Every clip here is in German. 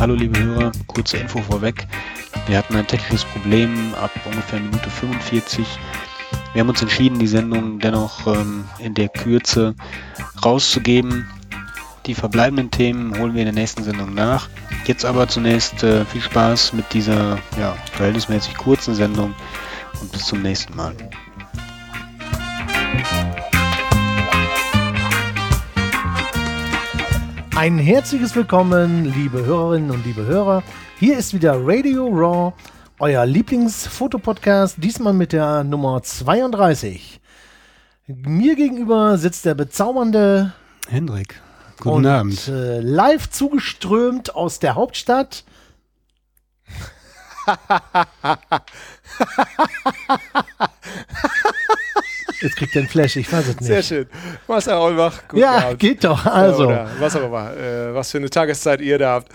Hallo liebe Hörer, kurze Info vorweg. Wir hatten ein technisches Problem ab ungefähr Minute 45. Wir haben uns entschieden, die Sendung dennoch ähm, in der Kürze rauszugeben. Die verbleibenden Themen holen wir in der nächsten Sendung nach. Jetzt aber zunächst äh, viel Spaß mit dieser ja, verhältnismäßig kurzen Sendung und bis zum nächsten Mal. Ein herzliches Willkommen, liebe Hörerinnen und liebe Hörer. Hier ist wieder Radio Raw, euer Lieblingsfotopodcast, diesmal mit der Nummer 32. Mir gegenüber sitzt der bezaubernde Hendrik. Guten und, Abend. Äh, live zugeströmt aus der Hauptstadt. Jetzt kriegt er einen Flash, ich weiß es nicht. Sehr schön. Marcel Aulbach, guten Ja, Abend. geht doch. Also, Oder was auch immer. Äh, was für eine Tageszeit ihr da habt.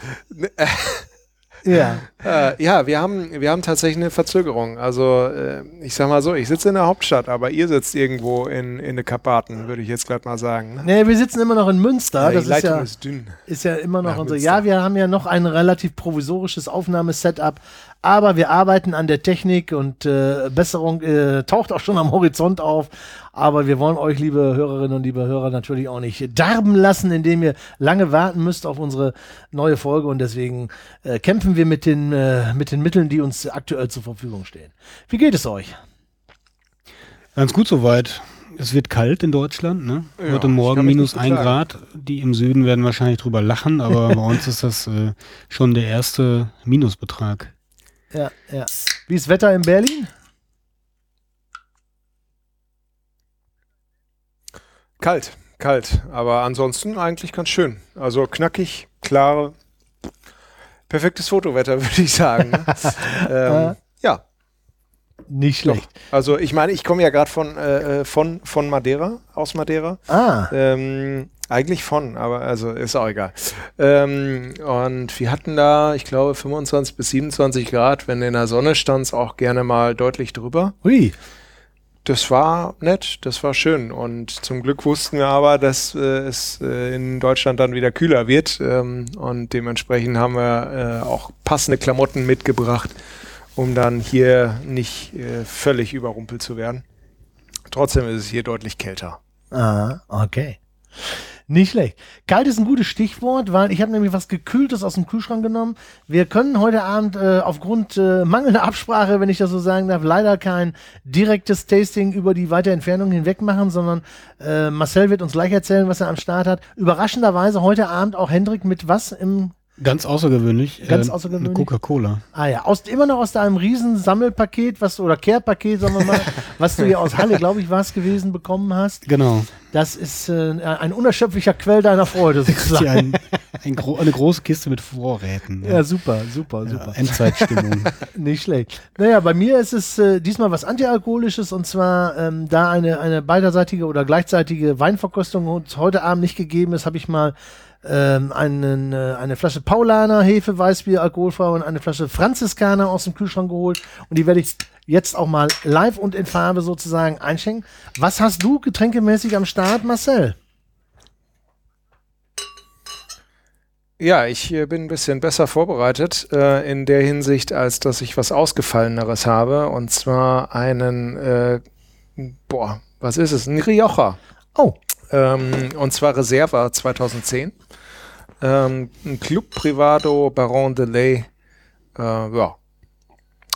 ja. Äh, ja, wir haben, wir haben tatsächlich eine Verzögerung. Also, äh, ich sag mal so, ich sitze in der Hauptstadt, aber ihr sitzt irgendwo in, in den Karpaten, würde ich jetzt gerade mal sagen. Ne? Nee, wir sitzen immer noch in Münster. die das ist Leitung ja, ist dünn. ist ja immer noch Nach unser. Münster. Ja, wir haben ja noch ein relativ provisorisches Aufnahmesetup, aber wir arbeiten an der Technik und äh, Besserung äh, taucht auch schon am Horizont auf. Aber wir wollen euch, liebe Hörerinnen und liebe Hörer, natürlich auch nicht darben lassen, indem ihr lange warten müsst auf unsere neue Folge und deswegen äh, kämpfen wir mit den, äh, mit den Mitteln, die uns aktuell zur Verfügung stehen. Wie geht es euch? Ganz gut soweit. Es wird kalt in Deutschland. Ne? Ja, Heute Morgen minus ein. Grad. Die im Süden werden wahrscheinlich drüber lachen, aber bei uns ist das äh, schon der erste Minusbetrag. Ja, ja. Wie ist Wetter in Berlin? Kalt, kalt. Aber ansonsten eigentlich ganz schön. Also knackig, klare, perfektes Fotowetter, würde ich sagen. Ne? ähm, ja, Nicht doch. schlecht. Also ich meine, ich komme ja gerade von, äh, äh, von, von Madeira, aus Madeira. Ah, Ähm, eigentlich von, aber also ist auch egal. Ähm, und wir hatten da, ich glaube, 25 bis 27 Grad. Wenn in der Sonne standst, auch gerne mal deutlich drüber. hui. Das war nett, das war schön. Und zum Glück wussten wir aber, dass äh, es äh, in Deutschland dann wieder kühler wird. Ähm, und dementsprechend haben wir äh, auch passende Klamotten mitgebracht, um dann hier nicht äh, völlig überrumpelt zu werden. Trotzdem ist es hier deutlich kälter. Ah, okay. Nicht schlecht. Kalt ist ein gutes Stichwort, weil ich habe nämlich was Gekühltes aus dem Kühlschrank genommen. Wir können heute Abend äh, aufgrund äh, mangelnder Absprache, wenn ich das so sagen darf, leider kein direktes Tasting über die weite Entfernung hinweg machen, sondern äh, Marcel wird uns gleich erzählen, was er am Start hat. Überraschenderweise heute Abend auch Hendrik mit was im Ganz außergewöhnlich. Ganz äh, außergewöhnlich? eine Coca-Cola. Ah ja, aus, immer noch aus deinem riesen Sammelpaket, was oder Care-Paket, sagen wir mal, was du ja aus Halle, glaube ich, war es gewesen, bekommen hast. Genau. Das ist äh, ein unerschöpflicher Quell deiner Freude Hier sozusagen. ein, ein gro eine große Kiste mit Vorräten. Ja, super, super, Ja, super. Endzeitstimmung. Nicht schlecht. Naja, bei mir ist es äh, diesmal was Antialkoholisches und zwar, ähm, da eine, eine beiderseitige oder gleichzeitige Weinverkostung uns heute Abend nicht gegeben ist, habe ich mal ähm, einen, äh, eine Flasche Paulaner Hefe Weißbier alkoholfrei und eine Flasche Franziskaner aus dem Kühlschrank geholt und die werde ich jetzt auch mal live und in Farbe sozusagen einschenken. Was hast du getränkemäßig am Start, Marcel? Ja, ich äh, bin ein bisschen besser vorbereitet äh, in der Hinsicht, als dass ich was Ausgefalleneres habe. Und zwar einen, äh, boah, was ist es? Ein Rioja. Oh, Ähm, und zwar Reserva 2010. Ähm, ein Club Privado Baron de Lay. Äh, ja.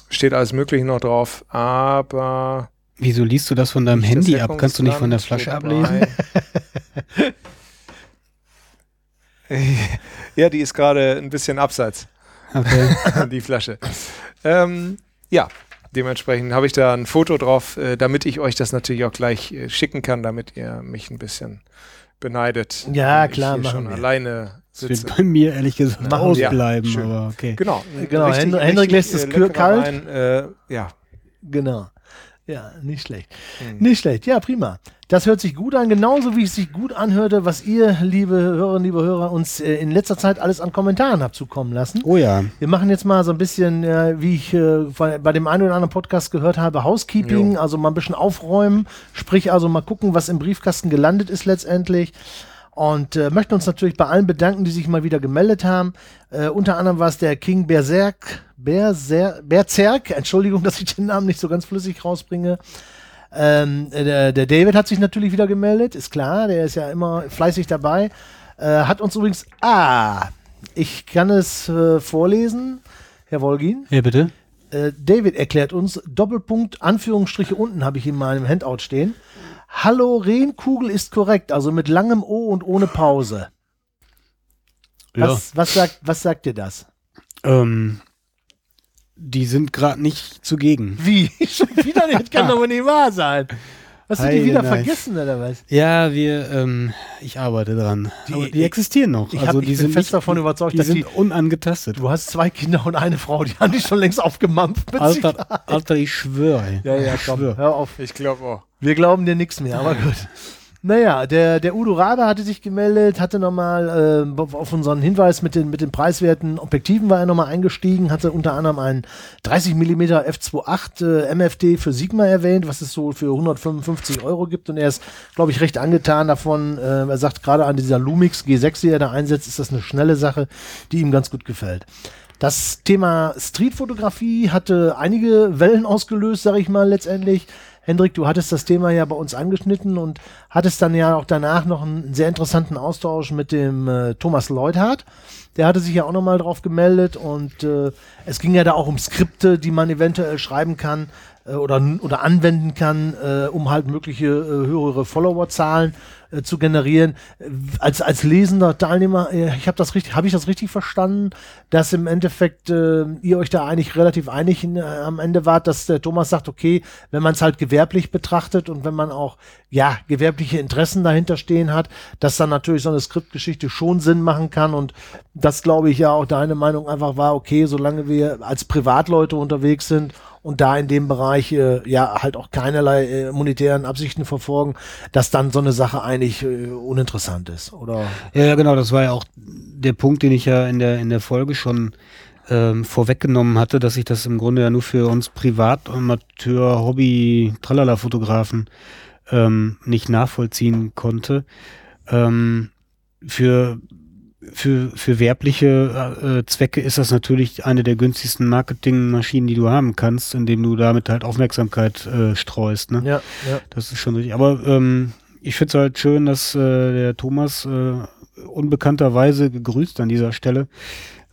Steht alles Mögliche noch drauf, aber. Wieso liest du das von deinem Handy ab? Kannst du nicht von der Flasche ablesen? ja, die ist gerade ein bisschen abseits. Okay. die Flasche. Ähm, ja, dementsprechend habe ich da ein Foto drauf, äh, damit ich euch das natürlich auch gleich äh, schicken kann, damit ihr mich ein bisschen beneidet. Ja, wenn ich klar, hier machen schon wir. alleine Das wird bei mir ehrlich gesagt Machen ausbleiben, Ja, aber okay. Genau. Genau, Hendrik- Hendrik lässt es äh, kalt. Wein, äh, ja. Genau. Ja, nicht schlecht. Hm. Nicht schlecht. Ja, prima. Das hört sich gut an, genauso wie es sich gut anhörte, was ihr, liebe Hörerinnen, liebe Hörer, uns äh, in letzter Zeit alles an Kommentaren habt zukommen lassen. Oh ja. Wir machen jetzt mal so ein bisschen, äh, wie ich äh, bei bei dem einen oder anderen Podcast gehört habe, Housekeeping, also mal ein bisschen aufräumen, sprich also mal gucken, was im Briefkasten gelandet ist letztendlich. Und äh, möchten uns natürlich bei allen bedanken, die sich mal wieder gemeldet haben. Äh, unter anderem war es der King Berserk, Berser, Berzerk, Entschuldigung, dass ich den Namen nicht so ganz flüssig rausbringe. Ähm, der, der David hat sich natürlich wieder gemeldet, ist klar, der ist ja immer fleißig dabei. Äh, hat uns übrigens, ah, ich kann es äh, vorlesen, Herr Wolgin. Ja, bitte. Äh, David erklärt uns, Doppelpunkt, Anführungsstriche unten habe ich in meinem Handout stehen. Hallo, Rehnkugel ist korrekt, also mit langem O und ohne Pause. Was, was, sagt, was sagt dir das? Ähm, die sind gerade nicht zugegen. Wie? Schon wieder nicht? Kann doch wohl nicht wahr sein. Hast du die wieder Nein. vergessen oder was? Ja, wir, ähm, ich arbeite dran. Die- Die, die existieren noch. Ich, hab, also ich die bin sind fest nicht, davon überzeugt, die dass sind die, unangetastet. du hast zwei Kinder und eine Frau, die haben dich schon längst aufgemampft. Alter, Alter, ich schwöre. Ja, ja, ich komm, schwöre. hör auf. Ich glaube auch. Wir glauben dir nichts mehr, aber gut. Naja, der, der Udo Rabe hatte sich gemeldet, hatte nochmal äh, auf unseren Hinweis mit den, mit den preiswerten Objektiven war er nochmal eingestiegen, hatte unter anderem einen 30 mm f2.8 äh, MFD für Sigma erwähnt, was es so für 155 Euro gibt und er ist, glaube ich, recht angetan davon. Äh, er sagt, gerade an dieser Lumix G6, die er da einsetzt, ist das eine schnelle Sache, die ihm ganz gut gefällt. Das Thema Streetfotografie hatte einige Wellen ausgelöst, sage ich mal letztendlich. Hendrik, du hattest das Thema ja bei uns angeschnitten und hattest dann ja auch danach noch einen sehr interessanten Austausch mit dem äh, Thomas Leuthardt. Der hatte sich ja auch nochmal drauf gemeldet und äh, es ging ja da auch um Skripte, die man eventuell schreiben kann äh, oder, oder anwenden kann, äh, um halt mögliche äh, höhere Followerzahlen äh, zu generieren. Äh, Als, als lesender Teilnehmer, äh, ich habe das richtig, habe ich das richtig verstanden, dass im Endeffekt äh, ihr euch da eigentlich relativ einig in, äh, am Ende wart, dass der Thomas sagt, okay, wenn man es halt gewerblich betrachtet und wenn man auch ja gewerbliche Interessen dahinter stehen hat, dass dann natürlich so eine Skriptgeschichte schon Sinn machen kann und das glaube ich ja auch deine Meinung einfach war, okay, solange wir als Privatleute unterwegs sind und da in dem Bereich äh, ja halt auch keinerlei äh, monetären Absichten verfolgen, dass dann so eine Sache eigentlich äh, uninteressant ist, oder? Ja, ja, genau, das war ja auch der Punkt, den ich ja in der, in der Folge schon ähm, vorweggenommen hatte, dass ich das im Grunde ja nur für uns Privat, Amateur, Hobby, Tralala-Fotografen ähm, nicht nachvollziehen konnte. Ähm, für, für, für werbliche äh, Zwecke ist das natürlich eine der günstigsten Marketingmaschinen, die du haben kannst, indem du damit halt Aufmerksamkeit äh, streust. Ne? Ja, ja. Das ist schon richtig. Aber ähm, ich finde es halt schön, dass äh, der Thomas äh, unbekannterweise gegrüßt an dieser Stelle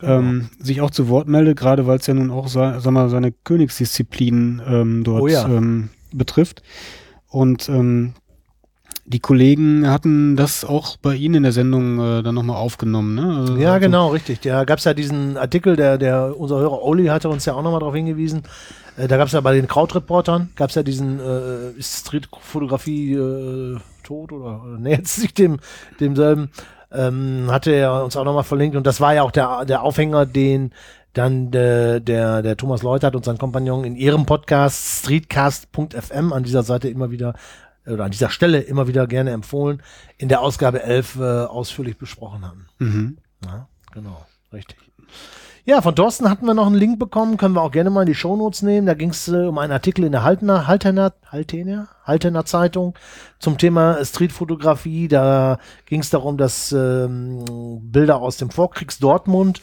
ähm, sich auch zu Wort meldet, gerade weil es ja nun auch sa sag mal, seine Königsdisziplin ähm, dort Oh ja. ähm, betrifft. Und ähm, die Kollegen hatten das auch bei Ihnen in der Sendung äh, dann nochmal aufgenommen. Ne? Also, Ja, genau, richtig. Da gab es ja diesen Artikel, der, der unser Hörer Oli hatte uns ja auch nochmal darauf hingewiesen. Äh, da gab es ja bei den Krautreportern, gab es ja diesen äh, ist Streetfotografie äh, tot oder, oder nähert sich dem demselben. Ähm, hatte er uns auch nochmal verlinkt und das war ja auch der, der Aufhänger, den dann der, der, der Thomas Leutert und sein Kompagnon in ihrem Podcast streetcast.fm an dieser Seite immer wieder oder an dieser Stelle immer wieder gerne empfohlen, in der Ausgabe 11 äh, ausführlich besprochen haben. Mhm. Ja, genau, richtig. Ja, von Thorsten hatten wir noch einen Link bekommen, können wir auch gerne mal in die Shownotes nehmen. Da ging es äh, um einen Artikel in der Haltener, Haltener, Haltener, Haltener Zeitung zum Thema Streetfotografie. Da ging es darum, dass ähm, Bilder aus dem Vorkriegs Dortmund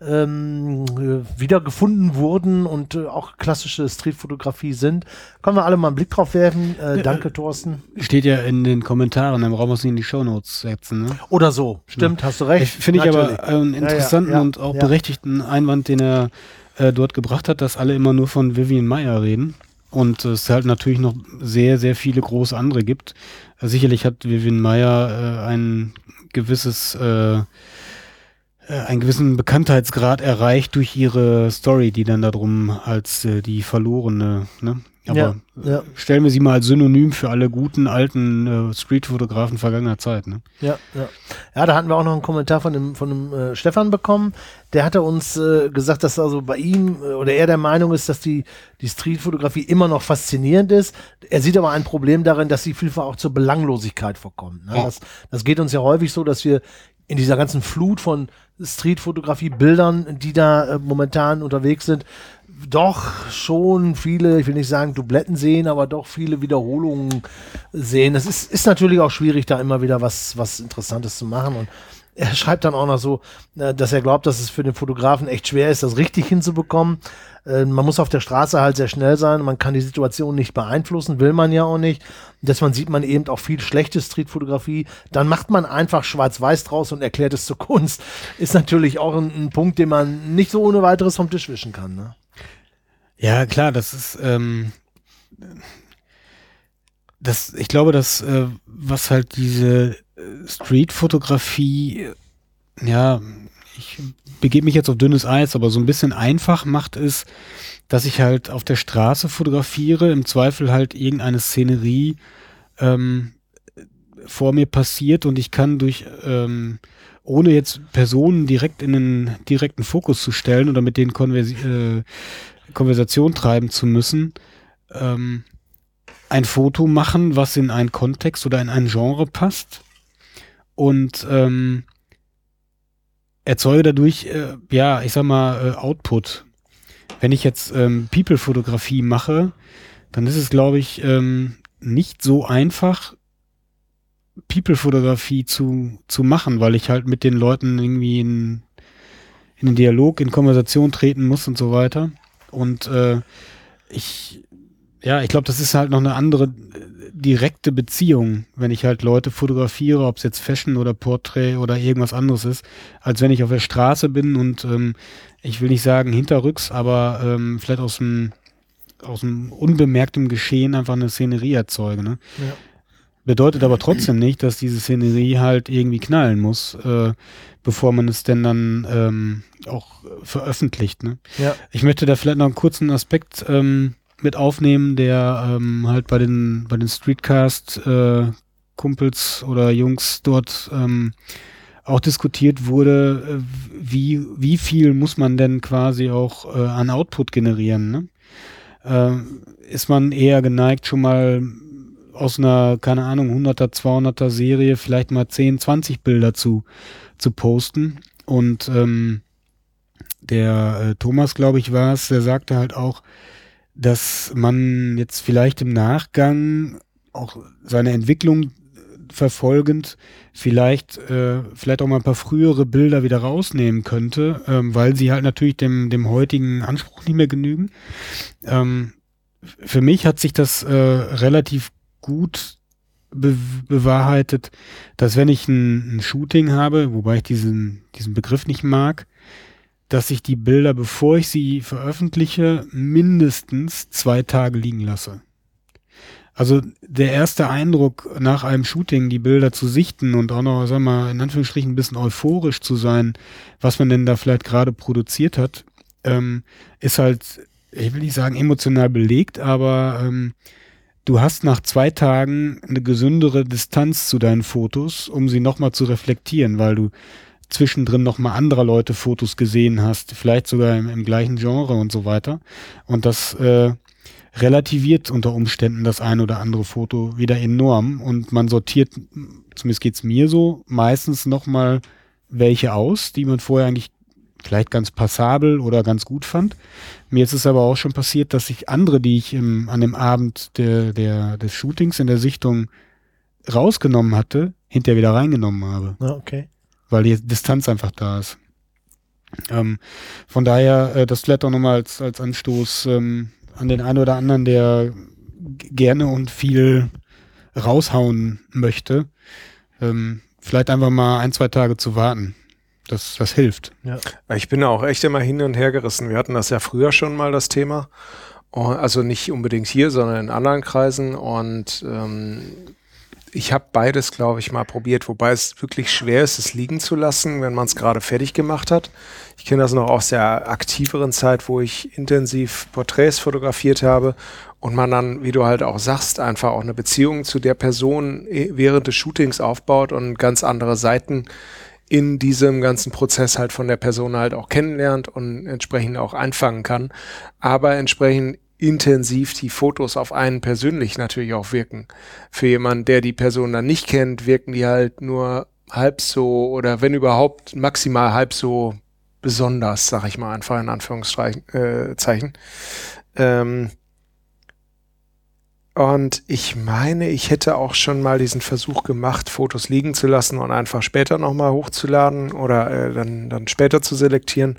ähm, äh, wiedergefunden wurden und äh, auch klassische Streetfotografie sind. Können wir alle mal einen Blick drauf werfen. Äh, danke, Thorsten. Steht ja in den Kommentaren, dann brauchen wir es nicht in die Shownotes setzen. Ne? Oder so. Stimmt, hast du recht. Ich finde ich aber einen interessanten Ja, ja, und auch ja. berechtigten Einwand, den er äh, dort gebracht hat, dass alle immer nur von Vivian Meyer reden. Und es halt natürlich noch sehr, sehr viele große andere gibt. Äh, sicherlich hat Vivian Meyer äh, ein gewisses, äh, äh, einen gewissen Bekanntheitsgrad erreicht durch ihre Story, die dann darum als äh, die verlorene, ne? Aber Ja, ja. äh, stellen wir sie mal als Synonym für alle guten alten äh, Streetfotografen vergangener Zeit, ne? Ja, ja. Ja, da hatten wir auch noch einen Kommentar von dem, von dem äh, Stefan bekommen. Der hatte uns äh, gesagt, dass also bei ihm äh, oder er der Meinung ist, dass die, die Streetfotografie immer noch faszinierend ist. Er sieht aber ein Problem darin, dass sie vielfach auch zur Belanglosigkeit vorkommt. Ne? Das, das geht uns ja häufig so, dass wir in dieser ganzen Flut von Streetfotografie-Bildern, die da äh, momentan unterwegs sind, doch schon viele, ich will nicht sagen Dubletten sehen, aber doch viele Wiederholungen sehen. Es ist, ist natürlich auch schwierig, da immer wieder was, was Interessantes zu machen. Und er schreibt dann auch noch so, äh, dass er glaubt, dass es für den Fotografen echt schwer ist, das richtig hinzubekommen. Äh, man muss auf der Straße halt sehr schnell sein, man kann die Situation nicht beeinflussen, will man ja auch nicht. Man sieht man eben auch viel schlechte Streetfotografie. Dann macht man einfach schwarz-weiß draus und erklärt es zur Kunst. Ist natürlich auch ein, ein, Punkt, den man nicht so ohne weiteres vom Tisch wischen kann. Ne? Ja, klar, das ist, ähm, das, ich glaube, dass, äh, was halt diese Street-Fotografie, ja, ich begebe mich jetzt auf dünnes Eis, aber so ein bisschen einfach macht ist, dass ich halt auf der Straße fotografiere, im Zweifel halt irgendeine Szenerie ähm, vor mir passiert und ich kann durch, ähm, ohne jetzt Personen direkt in einen direkten Fokus zu stellen oder mit denen Konversi äh, Konversation treiben zu müssen, ähm, ein Foto machen, was in einen Kontext oder in ein Genre passt und ähm, erzeuge dadurch, äh, ja, ich sag mal, äh, Output. Wenn ich jetzt ähm, People-Fotografie mache, dann ist es, glaube ich, ähm, nicht so einfach, People-Fotografie zu, zu machen, weil ich halt mit den Leuten irgendwie in, in den Dialog, in Konversation treten muss und so weiter. Und äh, ich, ja, ich glaube, das ist halt noch eine andere direkte Beziehung, wenn ich halt Leute fotografiere, ob es jetzt Fashion oder Portrait oder irgendwas anderes ist, als wenn ich auf der Straße bin und ähm, ich will nicht sagen hinterrücks, aber ähm, vielleicht aus dem aus dem unbemerktem Geschehen einfach eine Szenerie erzeuge. Ne? Ja. Bedeutet aber trotzdem nicht, dass diese Szenerie halt irgendwie knallen muss, äh, bevor man es denn dann ähm, auch veröffentlicht. Ne? Ja. Ich möchte da vielleicht noch einen kurzen Aspekt ähm, mit aufnehmen, der ähm, halt bei den bei den Streetcast äh, oder Jungs dort ähm, auch diskutiert wurde, äh, wie wie viel muss man denn quasi auch äh, an Output generieren? Ne? Äh, ist man eher geneigt, schon mal aus einer, keine Ahnung, 100er, 200er Serie vielleicht mal 10, 20 Bilder zu, zu posten. Und ähm, der äh, Thomas, glaube ich, war es, der sagte halt auch, dass man jetzt vielleicht im Nachgang auch seine Entwicklung verfolgend vielleicht äh, vielleicht auch mal ein paar frühere Bilder wieder rausnehmen könnte, ähm, weil sie halt natürlich dem dem heutigen Anspruch nicht mehr genügen. Ähm, für mich hat sich das äh, relativ gut be bewahrheitet, dass wenn ich ein, ein Shooting habe, wobei ich diesen diesen Begriff nicht mag, dass ich die Bilder, bevor ich sie veröffentliche, mindestens zwei Tage liegen lasse. Also der erste Eindruck nach einem Shooting, die Bilder zu sichten und auch noch, sag mal, in Anführungsstrichen ein bisschen euphorisch zu sein, was man denn da vielleicht gerade produziert hat, ähm, ist halt, ich will nicht sagen emotional belegt, aber ähm, du hast nach zwei Tagen eine gesündere Distanz zu deinen Fotos, um sie nochmal zu reflektieren, weil du zwischendrin nochmal anderer Leute Fotos gesehen hast, vielleicht sogar im, im, gleichen Genre und so weiter. Und das äh, relativiert unter Umständen das ein oder andere Foto wieder enorm und man sortiert, zumindest geht's mir so, meistens nochmal welche aus, die man vorher eigentlich vielleicht ganz passabel oder ganz gut fand. Mir ist es aber auch schon passiert, dass ich andere, die ich im, an dem Abend der, der, des Shootings in der Sichtung rausgenommen hatte, hinterher wieder reingenommen habe. Ah, okay weil die Distanz einfach da ist. Ähm, von daher, äh, das vielleicht auch nochmal als, als Anstoß ähm, an den einen oder anderen, der gerne und viel raushauen möchte, ähm, vielleicht einfach mal ein, zwei Tage zu warten. Das, das hilft. Ja. Ich bin auch echt immer hin und her gerissen. Wir hatten das ja früher schon mal, das Thema. Also nicht unbedingt hier, sondern in anderen Kreisen. Und ähm, ich habe beides, glaube ich, mal probiert, wobei es wirklich schwer ist, es liegen zu lassen, wenn man es gerade fertig gemacht hat. Ich kenne das noch aus der aktiveren Zeit, wo ich intensiv Porträts fotografiert habe und man dann, wie du halt auch sagst, einfach auch eine Beziehung zu der Person äh, während des Shootings aufbaut und ganz andere Seiten in diesem ganzen Prozess halt von der Person halt auch kennenlernt und entsprechend auch einfangen kann, aber entsprechend intensiv die Fotos auf einen persönlich natürlich auch wirken. Für jemanden, der die Person dann nicht kennt, wirken die halt nur halb so oder wenn überhaupt maximal halb so besonders, sag ich mal einfach in Anführungszeichen. Äh, ähm, und ich meine, ich hätte auch schon mal diesen Versuch gemacht, Fotos liegen zu lassen und einfach später nochmal hochzuladen oder äh, dann, dann später zu selektieren.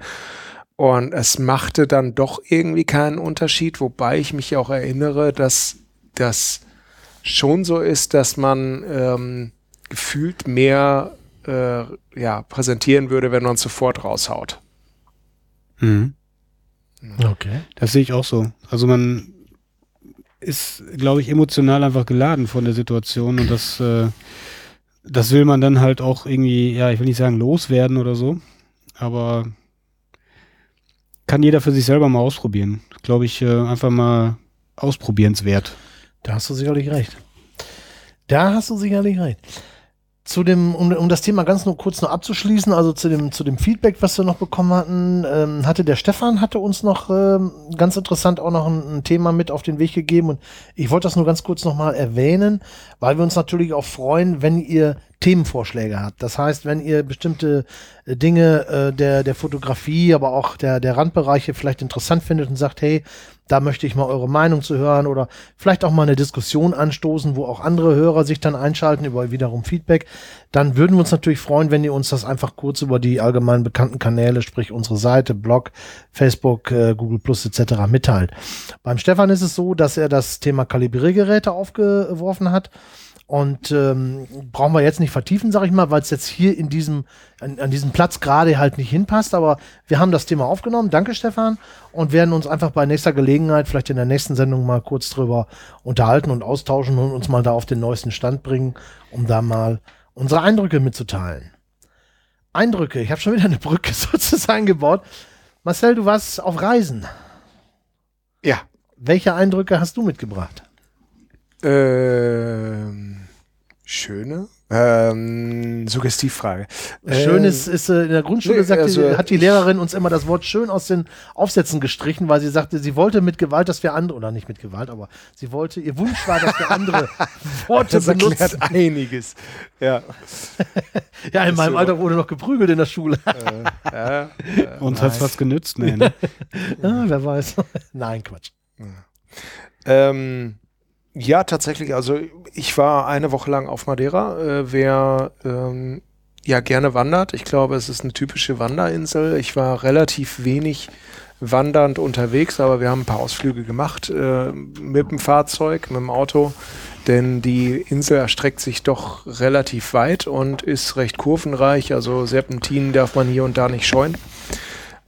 Und es machte dann doch irgendwie keinen Unterschied, wobei ich mich auch erinnere, dass das schon so ist, dass man ähm, gefühlt mehr äh, ja, präsentieren würde, wenn man sofort raushaut. Mhm. Okay. Das sehe ich auch so. Also man ist, glaube ich, emotional einfach geladen von der Situation und das, äh, das will man dann halt auch irgendwie, ja, ich will nicht sagen loswerden oder so, aber kann jeder für sich selber mal ausprobieren. Glaube ich, äh, einfach mal ausprobierenswert. Da hast du sicherlich recht. Da hast du sicherlich recht zu dem, um, um das Thema ganz nur kurz noch abzuschließen, also zu dem, zu dem Feedback, was wir noch bekommen hatten, ähm, hatte der Stefan hatte uns noch ähm, ganz interessant auch noch ein, ein, Thema mit auf den Weg gegeben und ich wollte das nur ganz kurz nochmal erwähnen, weil wir uns natürlich auch freuen, wenn ihr Themenvorschläge habt. Das heißt, wenn ihr bestimmte äh, Dinge äh, der, der Fotografie, aber auch der, der Randbereiche vielleicht interessant findet und sagt, hey, da möchte ich mal eure Meinung zu hören oder vielleicht auch mal eine Diskussion anstoßen, wo auch andere Hörer sich dann einschalten über wiederum Feedback, dann würden wir uns natürlich freuen, wenn ihr uns das einfach kurz über die allgemein bekannten Kanäle, sprich unsere Seite, Blog, Facebook, äh, Google Plus etc. mitteilt. Beim Stefan ist es so, dass er das Thema Kalibriergeräte aufgeworfen hat. Und ähm, brauchen wir jetzt nicht vertiefen, sag ich mal, weil es jetzt hier in diesem, an, an diesem Platz gerade halt nicht hinpasst. Aber wir haben das Thema aufgenommen. Danke, Stefan. Und werden uns einfach bei nächster Gelegenheit, vielleicht in der nächsten Sendung mal kurz drüber unterhalten und austauschen und uns mal da auf den neuesten Stand bringen, um da mal unsere Eindrücke mitzuteilen. Eindrücke, ich habe schon wieder eine Brücke sozusagen gebaut. Marcel, du warst auf Reisen. Ja. Welche Eindrücke hast du mitgebracht? Ähm, schöne. Ähm, Suggestivfrage. Schön ähm, ist, ist äh, in der Grundschule, sagte, also, hat die Lehrerin uns immer das Wort schön aus den Aufsätzen gestrichen, weil sie sagte, sie wollte mit Gewalt, dass wir andere, oder nicht mit Gewalt, aber sie wollte, ihr Wunsch war, dass wir andere Worte das benutzen. einiges. Ja. ja, in meinem so. Alter wurde noch geprügelt in der Schule. äh, ja, äh, Uns hat es was genützt, nee, ne? ah, wer weiß. Nein, Quatsch. Ja. Ähm, ja, tatsächlich. Also ich war eine Woche lang auf Madeira. Äh, wer ähm, ja gerne wandert, ich glaube, es ist eine typische Wanderinsel. Ich war relativ wenig wandernd unterwegs, aber wir haben ein paar Ausflüge gemacht äh, mit dem Fahrzeug, mit dem Auto, denn die Insel erstreckt sich doch relativ weit und ist recht kurvenreich, also Serpentinen darf man hier und da nicht scheuen.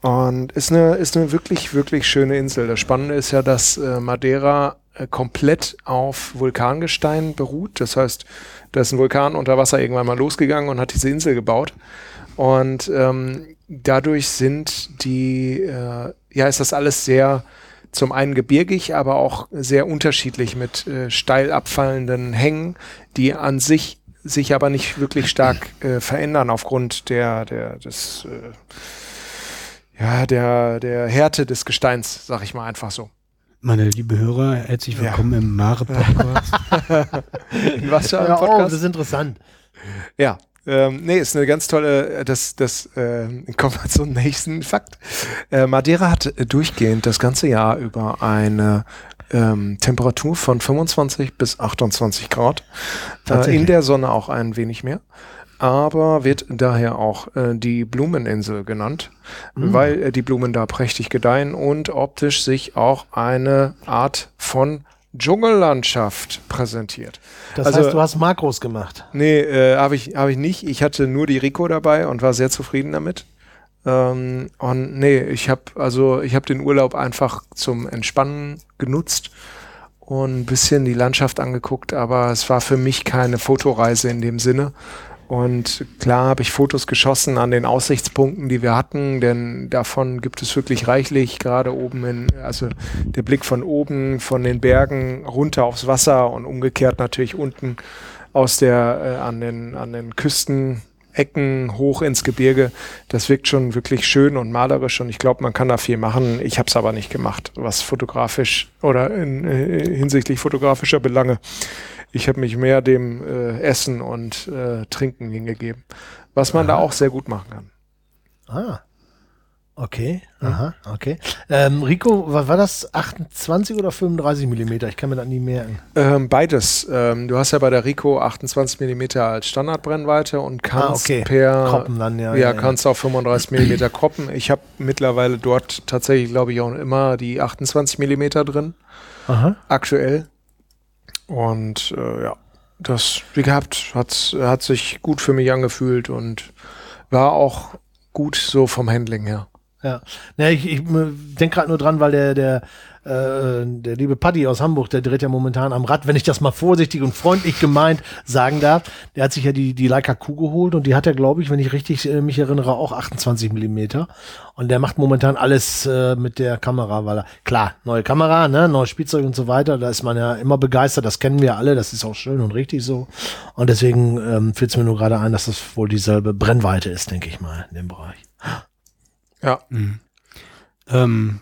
Und ist eine, ist eine wirklich, wirklich schöne Insel. Das Spannende ist ja, dass äh, Madeira komplett auf Vulkangestein beruht. Das heißt, da ist ein Vulkan unter Wasser irgendwann mal losgegangen und hat diese Insel gebaut. Und ähm, dadurch sind die, äh, ja, ist das alles sehr zum einen gebirgig, aber auch sehr unterschiedlich mit äh, steil abfallenden Hängen, die an sich sich aber nicht wirklich stark äh, verändern aufgrund der, der, des, äh, ja, der, der Härte des Gesteins, sag ich mal einfach so. Meine liebe Hörer, herzlich willkommen ja. im Mare-Podcast. Was für ein Podcast? Oh, das ist interessant. Ja, ähm, nee, ist eine ganz tolle, das, das, äh, kommen wir zum nächsten Fakt. Äh, Madeira hat durchgehend das ganze Jahr über eine ähm, Temperatur von 25 bis 28 Grad. Äh, in der Sonne auch ein wenig mehr aber wird daher auch äh, die Blumeninsel genannt, mhm. weil äh, die Blumen da prächtig gedeihen und optisch sich auch eine Art von Dschungellandschaft präsentiert. Das also, heißt, du hast Makros gemacht? Nee, äh, habe ich, hab ich nicht. Ich hatte nur die Rico dabei und war sehr zufrieden damit. Ähm, und nee, ich habe also ich habe den Urlaub einfach zum Entspannen genutzt und ein bisschen die Landschaft angeguckt, aber es war für mich keine Fotoreise in dem Sinne, und klar habe ich Fotos geschossen an den Aussichtspunkten, die wir hatten, denn davon gibt es wirklich reichlich, gerade oben in, also der Blick von oben, von den Bergen runter aufs Wasser und umgekehrt natürlich unten aus der, äh, an den, an den Küsten, Ecken hoch ins Gebirge. Das wirkt schon wirklich schön und malerisch und ich glaube, man kann da viel machen. Ich habe es aber nicht gemacht, was fotografisch oder in, äh, hinsichtlich fotografischer Belange Ich habe mich mehr dem äh, Essen und äh, Trinken hingegeben, was man Aha. da auch sehr gut machen kann. Ah. Okay, aha, okay. Ähm, Rico, was war das? 28 oder 35 Millimeter? Ich kann mir das nie merken. Ähm, beides. Ähm, du hast ja bei der Rico 28 Millimeter als Standardbrennweite und ah, kannst ah, okay. per Kroppen dann, ja. Ja, ja kannst auch 35 Millimeter kroppen. Ich habe mittlerweile dort tatsächlich, glaube ich, auch immer die 28 Millimeter drin. Aha. Aktuell. Und äh, ja, das, wie gehabt, hat, hat sich gut für mich angefühlt und war auch gut so vom Handling her. Ja, ja ich, ich denke gerade nur dran, weil der, der, äh, der liebe Paddy aus Hamburg, der dreht ja momentan am Rad, wenn ich das mal vorsichtig und freundlich gemeint sagen darf, der hat sich ja die, die Leica Q geholt und die hat er, glaube ich, wenn ich richtig äh, mich erinnere, auch 28 Millimeter. Und der macht momentan alles äh, mit der Kamera, weil er, klar, neue Kamera, ne, neues Spielzeug und so weiter, da ist man ja immer begeistert, das kennen wir alle, das ist auch schön und richtig so. Und deswegen ähm, fällt es mir nur gerade ein, dass das wohl dieselbe Brennweite ist, denke ich mal, in dem Bereich. Ja. Mhm. Ähm,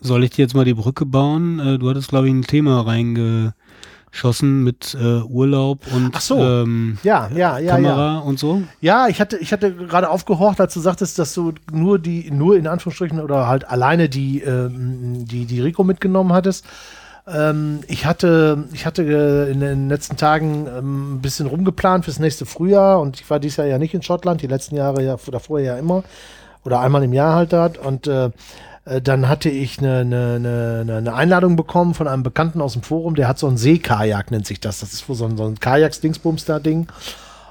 soll ich dir jetzt mal die Brücke bauen? Äh, du hattest, glaube ich, ein Thema reingeschossen mit äh, Urlaub und Ach so. Ähm, ja, ja, ja, Kamera ja. und so. Ja, ich hatte, ich hatte gerade aufgehorcht, als du sagtest, dass du nur die, nur in Anführungsstrichen oder halt alleine die, ähm, die, die Rico mitgenommen hattest. Ähm, ich hatte, ich hatte äh, in den letzten Tagen ähm, ein bisschen rumgeplant fürs nächste Frühjahr und ich war dieses Jahr ja nicht in Schottland, die letzten Jahre ja davor ja immer oder einmal im Jahr halt dort. Und äh, äh, dann hatte ich eine, eine, eine, eine Einladung bekommen von einem Bekannten aus dem Forum, der hat so ein Seekajak, nennt sich das. Das ist so ein, so ein Kajaks-Dingsbums da Ding.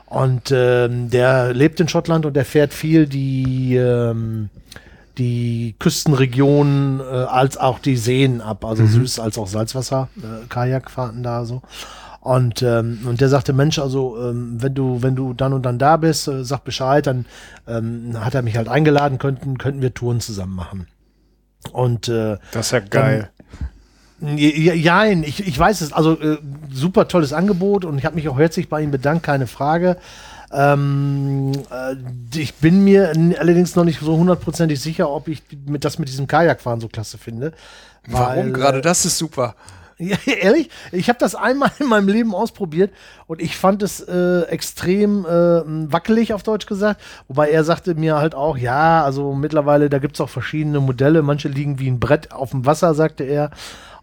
Und ähm, der lebt in Schottland und der fährt viel die, ähm, die Küstenregionen äh, als auch die Seen ab, also mhm. Süß- als auch Salzwasser, äh, Kajakfahrten da so. Und, ähm, und der sagte, Mensch, also ähm, wenn du, wenn du dann und dann da bist, äh, sag Bescheid, dann ähm, hat er mich halt eingeladen, könnten, könnten wir Touren zusammen machen. Und äh, das ist ja geil. Dann, ja, ja, ich, ich weiß es, also äh, super tolles Angebot und ich habe mich auch herzlich bei ihm bedankt, keine Frage. Ähm, äh, ich bin mir allerdings noch nicht so hundertprozentig sicher, ob ich mit, das mit diesem Kajakfahren so klasse finde. Warum? Gerade das ist super. Ja, ehrlich, ich habe das einmal in meinem Leben ausprobiert und ich fand es äh, extrem äh, wackelig, auf Deutsch gesagt. Wobei er sagte mir halt auch, ja, also mittlerweile, da gibt es auch verschiedene Modelle. Manche liegen wie ein Brett auf dem Wasser, sagte er.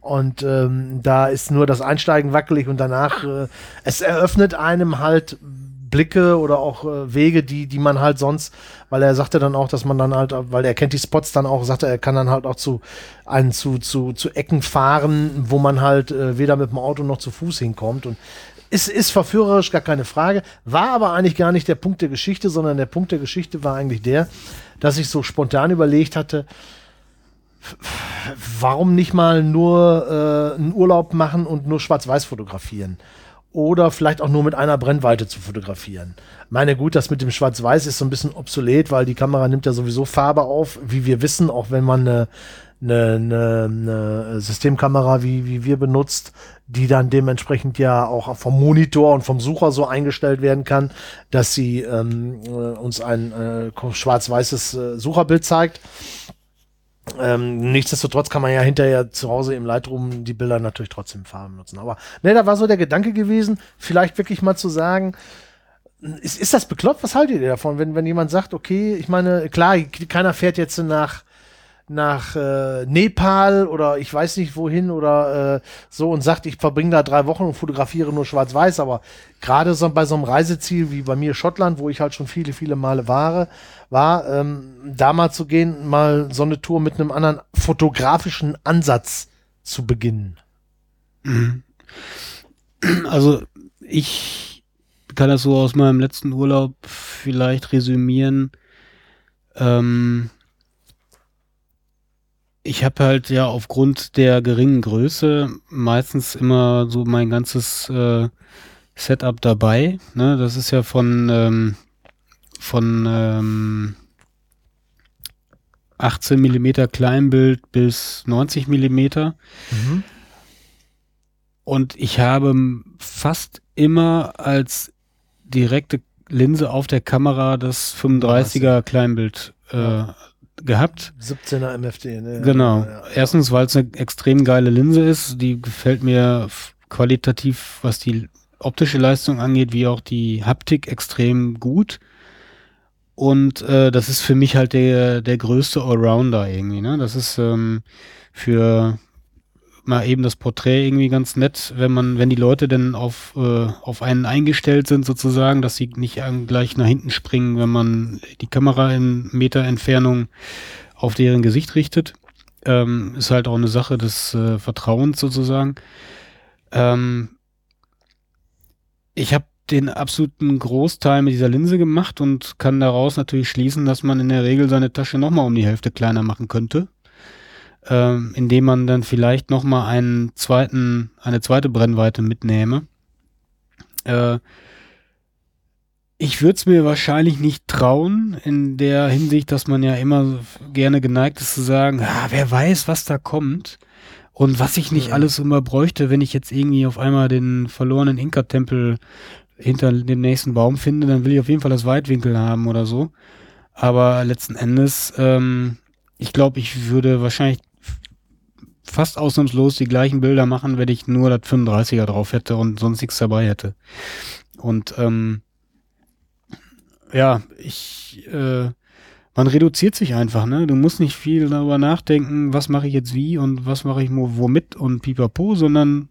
Und ähm, da ist nur das Einsteigen wackelig und danach, äh, es eröffnet einem halt Blicke oder auch äh, Wege, die, die man halt sonst, weil er sagte dann auch, dass man dann halt, weil er kennt die Spots dann auch, sagte er, kann dann halt auch zu einen zu, zu, zu Ecken fahren, wo man halt äh, weder mit dem Auto noch zu Fuß hinkommt. Und ist, ist verführerisch, gar keine Frage. War aber eigentlich gar nicht der Punkt der Geschichte, sondern der Punkt der Geschichte war eigentlich der, dass ich so spontan überlegt hatte, warum nicht mal nur äh, einen Urlaub machen und nur schwarz-weiß fotografieren? Oder vielleicht auch nur mit einer Brennweite zu fotografieren. Meine gut, das mit dem Schwarz-Weiß ist so ein bisschen obsolet, weil die Kamera nimmt ja sowieso Farbe auf, wie wir wissen, auch wenn man eine, eine, eine, eine Systemkamera wie, wie wir benutzt, die dann dementsprechend ja auch vom Monitor und vom Sucher so eingestellt werden kann, dass sie ähm, äh, uns ein äh, schwarz-weißes äh, Sucherbild zeigt. Ähm, nichtsdestotrotz kann man ja hinterher zu Hause im Lightroom die Bilder natürlich trotzdem Farben nutzen. Aber ne, da war so der Gedanke gewesen, vielleicht wirklich mal zu sagen, ist, ist das bekloppt? Was haltet ihr davon, wenn, wenn jemand sagt, okay, ich meine, klar, keiner fährt jetzt nach nach äh, Nepal oder ich weiß nicht wohin oder äh, so und sagt, ich verbringe da drei Wochen und fotografiere nur schwarz-weiß, aber gerade so bei so einem Reiseziel wie bei mir Schottland, wo ich halt schon viele, viele Male war, war, ähm, da mal zu gehen, mal so eine Tour mit einem anderen fotografischen Ansatz zu beginnen. Mhm. Also ich kann das so aus meinem letzten Urlaub vielleicht resümieren. Ähm, ich habe halt ja aufgrund der geringen Größe meistens immer so mein ganzes äh, Setup dabei. Ne? Das ist ja von, ähm, von ähm, 18 mm Kleinbild bis 90 mm. Mhm. Und ich habe fast immer als direkte Linse auf der Kamera das 35er Kleinbild äh, gehabt. 17er MFD, ne? Genau. Ja, ja. Erstens, weil es eine extrem geile Linse ist, die gefällt mir qualitativ, was die optische Leistung angeht, wie auch die Haptik extrem gut. Und äh, das ist für mich halt der, der größte Allrounder irgendwie. Ne? Das ist ähm, für mal eben das Porträt irgendwie ganz nett, wenn man, wenn die Leute denn auf, äh, auf einen eingestellt sind sozusagen, dass sie nicht gleich nach hinten springen, wenn man die Kamera in Meter Entfernung auf deren Gesicht richtet. Ähm, ist halt auch eine Sache des äh, Vertrauens sozusagen. Ähm, ich habe den absoluten Großteil mit dieser Linse gemacht und kann daraus natürlich schließen, dass man in der Regel seine Tasche nochmal um die Hälfte kleiner machen könnte, ähm, indem man dann vielleicht nochmal einen zweiten, eine zweite Brennweite mitnehme. Äh, ich würde es mir wahrscheinlich nicht trauen, in der Hinsicht, dass man ja immer gerne geneigt ist zu sagen, ah, wer weiß, was da kommt. Und was ich nicht alles immer bräuchte, wenn ich jetzt irgendwie auf einmal den verlorenen Inka-Tempel hinter dem nächsten Baum finde, dann will ich auf jeden Fall das Weitwinkel haben oder so. Aber letzten Endes, ähm, ich glaube, ich würde wahrscheinlich fast ausnahmslos die gleichen Bilder machen, wenn ich nur das 35er drauf hätte und sonst nichts dabei hätte. Und ähm, ja, ich, äh, man reduziert sich einfach, ne? Du musst nicht viel darüber nachdenken, was mache ich jetzt wie und was mache ich womit und pipapo, sondern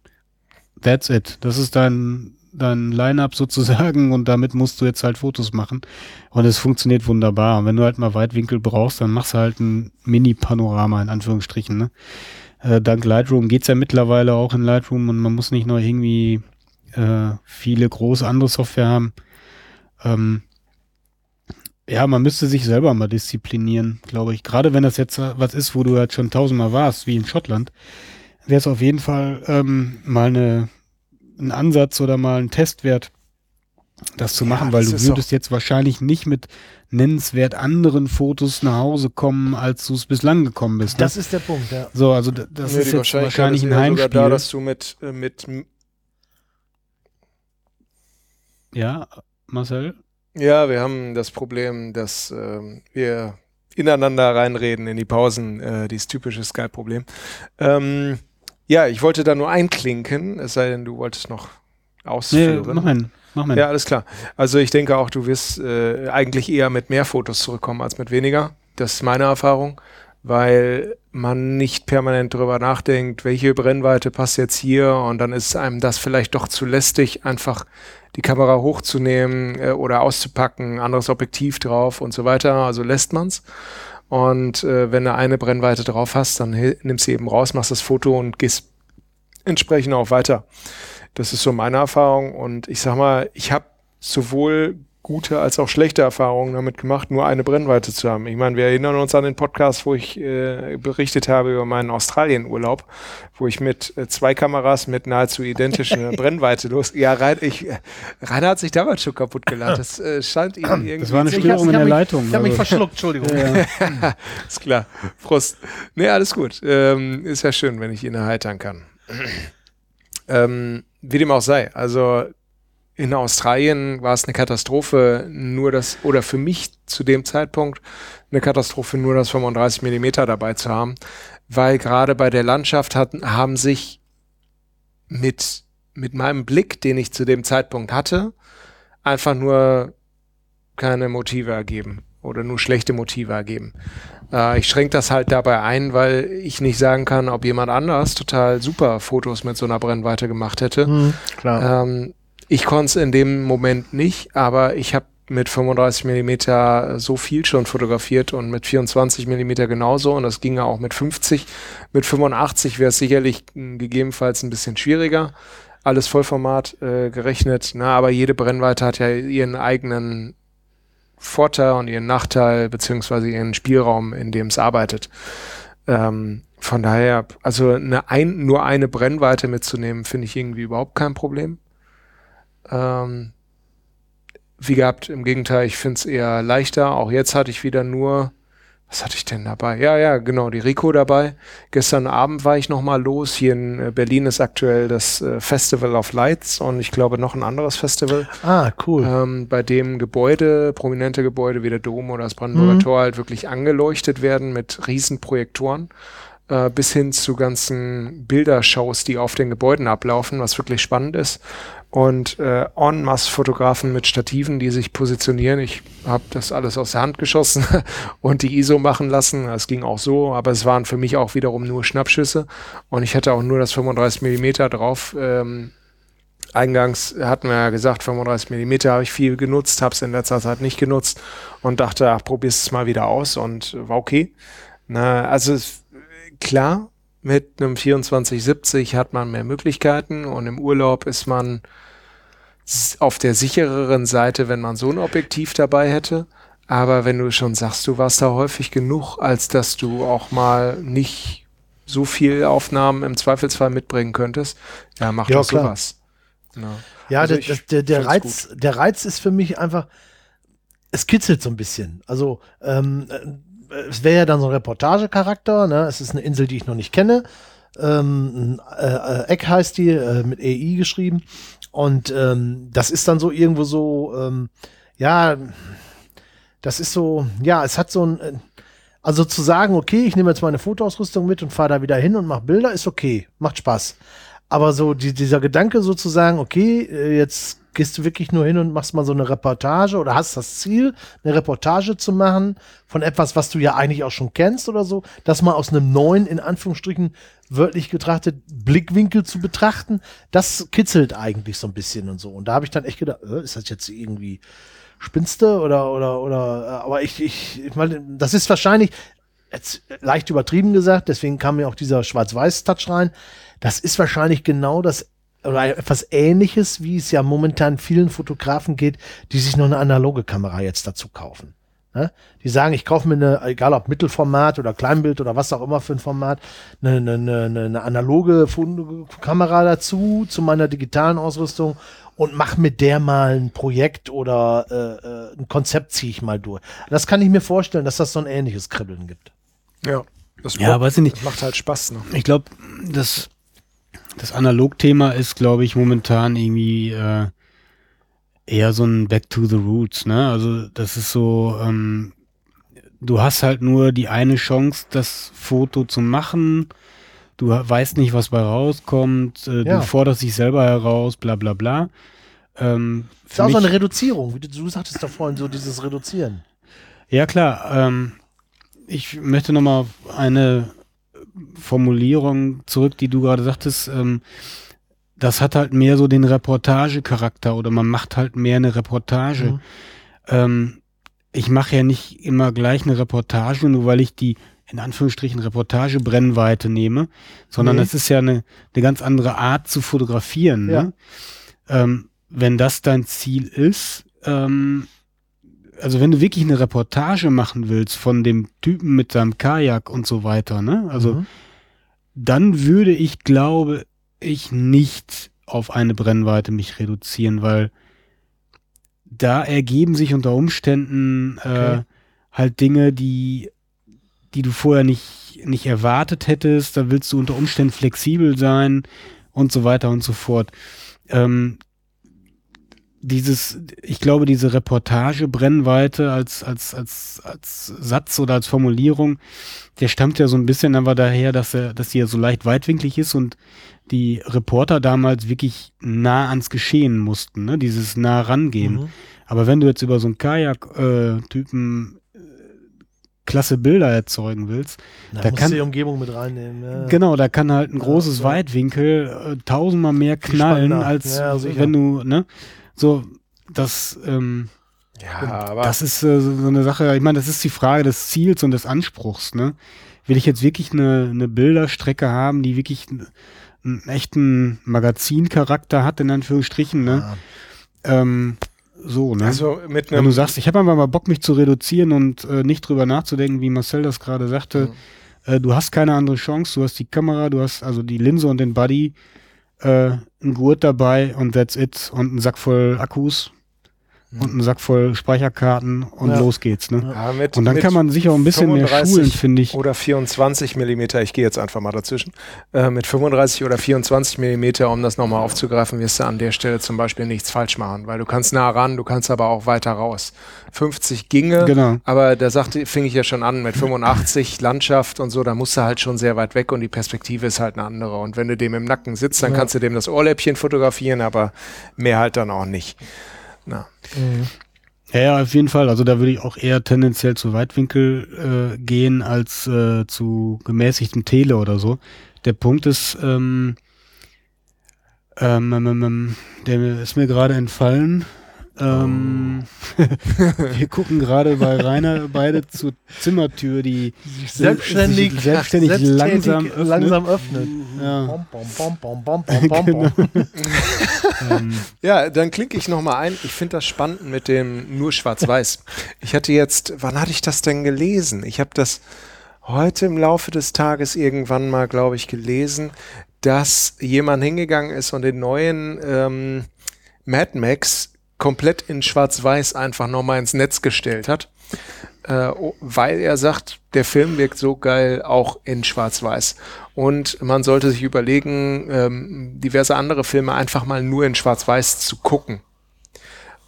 that's it. Das ist dein, dein Line-Up sozusagen und damit musst du jetzt halt Fotos machen. Und es funktioniert wunderbar. Und wenn du halt mal Weitwinkel brauchst, dann machst du halt ein Mini-Panorama in Anführungsstrichen, ne? Äh, dank Lightroom geht's ja mittlerweile auch in Lightroom und man muss nicht nur irgendwie äh, viele große andere Software haben. Ähm, ja, man müsste sich selber mal disziplinieren, glaube ich. Gerade wenn das jetzt was ist, wo du halt schon tausendmal warst, wie in Schottland, wäre es auf jeden Fall ähm, mal eine, ein Ansatz oder mal ein Testwert, das zu machen, ja, weil du würdest jetzt wahrscheinlich nicht mit nennenswert anderen Fotos nach Hause kommen, als du es bislang gekommen bist. Ne? Das ist der Punkt, ja. So, also das nee, ist jetzt wahrscheinlich ein Heimspiel. Da, dass du mit, äh, mit ja, Marcel? Ja, wir haben das Problem, dass äh, wir ineinander reinreden in die Pausen, äh, dieses typische Skype-Problem. Ähm, ja, ich wollte da nur einklinken, es sei denn, du wolltest noch ausführen. Nee, mach mal, mach mal. Ja, alles klar. Also ich denke auch, du wirst äh, eigentlich eher mit mehr Fotos zurückkommen als mit weniger. Das ist meine Erfahrung, weil man nicht permanent darüber nachdenkt, welche Brennweite passt jetzt hier und dann ist einem das vielleicht doch zu lästig, einfach die Kamera hochzunehmen äh, oder auszupacken, anderes Objektiv drauf und so weiter. Also lässt man's. Und äh, wenn du eine Brennweite drauf hast, dann nimmst du eben raus, machst das Foto und gehst entsprechend auch weiter. Das ist so meine Erfahrung. Und ich sag mal, ich habe sowohl gute als auch schlechte Erfahrungen damit gemacht, nur eine Brennweite zu haben. Ich meine, wir erinnern uns an den Podcast, wo ich äh, berichtet habe über meinen Australienurlaub, wo ich mit äh, zwei Kameras mit nahezu identischen Brennweite los. Ja, Rein, ich, äh, Rainer hat sich damals schon kaputt gelacht. Das äh, scheint ihm irgendwie. Das war eine Störung in der mich, Leitung. Ich habe mich also. verschluckt, Entschuldigung. Ja. ist klar. Prost. Nee, alles gut. Ähm, ist ja schön, wenn ich ihn erheitern kann. ähm, wie dem auch sei. Also in Australien war es eine Katastrophe, nur das, oder für mich zu dem Zeitpunkt eine Katastrophe, nur das 35 Millimeter dabei zu haben, weil gerade bei der Landschaft hatten, haben sich mit, mit meinem Blick, den ich zu dem Zeitpunkt hatte, einfach nur keine Motive ergeben oder nur schlechte Motive ergeben. Äh, ich schränke das halt dabei ein, weil ich nicht sagen kann, ob jemand anders total super Fotos mit so einer Brennweite gemacht hätte. Mhm, klar. Ähm, ich konnte es in dem Moment nicht, aber ich habe mit 35 mm so viel schon fotografiert und mit 24 mm genauso und das ging ja auch mit 50. Mit 85 wäre es sicherlich gegebenenfalls ein bisschen schwieriger. Alles Vollformat äh, gerechnet, na, aber jede Brennweite hat ja ihren eigenen Vorteil und ihren Nachteil, beziehungsweise ihren Spielraum, in dem es arbeitet. Ähm, von daher, also eine ein, nur eine Brennweite mitzunehmen, finde ich irgendwie überhaupt kein Problem. Ähm, wie gehabt, im Gegenteil, ich finde es eher leichter. Auch jetzt hatte ich wieder nur, was hatte ich denn dabei? Ja, ja, genau, die Rico dabei. Gestern Abend war ich nochmal los. Hier in äh, Berlin ist aktuell das äh, Festival of Lights und ich glaube noch ein anderes Festival. Ah, cool. Ähm, bei dem Gebäude, prominente Gebäude wie der Dom oder das Brandenburger mhm. Tor halt wirklich angeleuchtet werden mit riesen Projektoren. äh, bis hin zu ganzen Bildershows, die auf den Gebäuden ablaufen, was wirklich spannend ist. Und äh, en masse Fotografen mit Stativen, die sich positionieren. Ich habe das alles aus der Hand geschossen und die ISO machen lassen. Es ging auch so, aber es waren für mich auch wiederum nur Schnappschüsse. Und ich hatte auch nur das 35 Millimeter drauf. Ähm, eingangs hatten wir ja gesagt, 35 Millimeter habe ich viel genutzt, habe es in letzter Zeit nicht genutzt und dachte, ach, probier's mal wieder aus und war okay. Na, also klar, mit einem 2470 hat man mehr Möglichkeiten und im Urlaub ist man auf der sichereren Seite, wenn man so ein Objektiv dabei hätte. Aber wenn du schon sagst, du warst da häufig genug, als dass du auch mal nicht so viel Aufnahmen im Zweifelsfall mitbringen könntest, ja, mach ja, doch klar. sowas. Ja, ja also der, der, der Reiz, der Reiz ist für mich einfach, es kitzelt so ein bisschen. Also, ähm, es wäre ja dann so ein Reportagecharakter, ne? Es ist eine Insel, die ich noch nicht kenne. Ähm, äh, äh, Eck heißt die, äh, mit EI geschrieben. Und ähm, das ist dann so irgendwo so, ähm, ja, das ist so, ja, es hat so ein, äh, also zu sagen, okay, ich nehme jetzt meine Fotoausrüstung mit und fahre da wieder hin und mache Bilder, ist okay, macht Spaß. Aber so die, dieser Gedanke sozusagen, okay, äh, jetzt gehst du wirklich nur hin und machst mal so eine Reportage oder hast das Ziel, eine Reportage zu machen von etwas, was du ja eigentlich auch schon kennst oder so, das mal aus einem neuen, in Anführungsstrichen, wörtlich getrachtet, Blickwinkel zu betrachten, das kitzelt eigentlich so ein bisschen und so. Und da habe ich dann echt gedacht, äh, ist das jetzt irgendwie Spinste oder, oder, oder, äh, aber ich, ich, ich meine, das ist wahrscheinlich, jetzt leicht übertrieben gesagt, deswegen kam mir auch dieser Schwarz-Weiß-Touch rein. Das ist wahrscheinlich genau das oder etwas ähnliches, wie es ja momentan vielen Fotografen geht, die sich noch eine analoge Kamera jetzt dazu kaufen. Ne? Die sagen, ich kaufe mir eine, egal ob Mittelformat oder Kleinbild oder was auch immer für ein Format, eine, eine, eine, eine analoge Kamera dazu, zu meiner digitalen Ausrüstung und mache mit der mal ein Projekt oder äh, äh, ein Konzept ziehe ich mal durch. Das kann ich mir vorstellen, dass das so ein ähnliches Kribbeln gibt. Ja, das, ja, weiß ich nicht. Das macht halt Spaß. Ne? Ich glaube, das das Analog-Thema ist, glaube ich, momentan irgendwie äh, eher so ein Back to the Roots, ne? Also das ist so, ähm, du hast halt nur die eine Chance, das Foto zu machen. Du weißt nicht, was bei rauskommt. Äh, ja. Du forderst dich selber heraus, bla bla bla. Ähm, ist auch so eine Reduzierung, wie du, du sagtest da vorhin, so dieses Reduzieren. Ja, klar. Ähm, ich möchte nochmal eine Formulierung zurück, die du gerade sagtest. Ähm, das hat halt mehr so den Reportagecharakter oder man macht halt mehr eine Reportage. Mhm. Ähm, ich mache ja nicht immer gleich eine Reportage, nur weil ich die in Anführungsstrichen Reportagebrennweite nehme, sondern es ist ja eine, eine ganz andere Art zu fotografieren. Ja. Ne? Ähm, wenn das dein Ziel ist, ähm, also wenn du wirklich eine Reportage machen willst von dem Typen mit seinem Kajak und so weiter, ne? Also mhm. dann würde ich, glaube ich, nicht auf eine Brennweite mich reduzieren, weil da ergeben sich unter Umständen äh, okay. halt Dinge, die, die du vorher nicht, nicht erwartet hättest. Da willst du unter Umständen flexibel sein und so weiter und so fort. Ähm, dieses, ich glaube, diese Reportage Brennweite als, als, als, als Satz oder als Formulierung, der stammt ja so ein bisschen aber daher, dass er, dass sie ja so leicht weitwinklig ist und die Reporter damals wirklich nah ans Geschehen mussten, ne? dieses nah rangehen. Mhm. Aber wenn du jetzt über so einen Kajak-Typen äh, klasse Bilder erzeugen willst, da, da kann die Umgebung mit reinnehmen. Ja. Genau, da kann halt ein großes ja, Weitwinkel äh, tausendmal mehr knallen, als ja, wenn du, ne? So, das, ähm, ja, aber das ist äh, so eine Sache, ich meine, das ist die Frage des Ziels und des Anspruchs, ne? Will ich jetzt wirklich eine, eine Bilderstrecke haben, die wirklich einen echten Magazincharakter hat, in Anführungsstrichen, ne? Ja. Ähm, so, ne? Also mit Wenn du sagst, ich habe einfach mal Bock, mich zu reduzieren und äh, nicht drüber nachzudenken, wie Marcel das gerade sagte, mhm. äh, du hast keine andere Chance, du hast die Kamera, du hast also die Linse und den Buddy, äh, ein Gurt dabei und that's it und ein Sack voll Akkus. Und einen Sack voll Speicherkarten und Ja. los geht's. Ne? Ja, mit- und dann kann man sich auch ein bisschen mehr 35 schulen, finde ich. Oder 24 Millimeter, ich gehe jetzt einfach mal dazwischen. Äh, mit 35 oder 24 Millimeter, um das nochmal aufzugreifen, wirst du an der Stelle zum Beispiel nichts falsch machen, weil du kannst nah ran, du kannst aber auch weiter raus. 50 ginge, Genau. aber da sagte, fing ich ja schon an mit 85 Landschaft und so, da musst du halt schon sehr weit weg und die Perspektive ist halt eine andere. Und wenn du dem im Nacken sitzt, dann Ja. kannst du dem das Ohrläppchen fotografieren, aber mehr halt dann auch nicht. Na. Ja, ja, auf jeden Fall. Also da würde ich auch eher tendenziell zu Weitwinkel äh, gehen als äh, zu gemäßigtem Tele oder so. Der Punkt ist, ähm, ähm, ähm, ähm, der ist mir gerade entfallen. Ähm, wir gucken gerade bei Rainer beide zur Zimmertür, die Sich selbstständig, sich selbstständig langsam öffnet. langsam öffnet. Ja. Dann klicke ich nochmal ein. Ich finde das spannend mit dem nur schwarz-weiß. Ich hatte jetzt, wann hatte ich das denn gelesen? Ich habe das heute im Laufe des Tages irgendwann mal, glaube ich, gelesen, dass jemand hingegangen ist und den neuen ähm, Mad Max komplett in schwarz-weiß einfach nochmal ins Netz gestellt hat. Äh, weil er sagt, der Film wirkt so geil auch in Schwarz-Weiß. Und man sollte sich überlegen, ähm, diverse andere Filme einfach mal nur in Schwarz-Weiß zu gucken.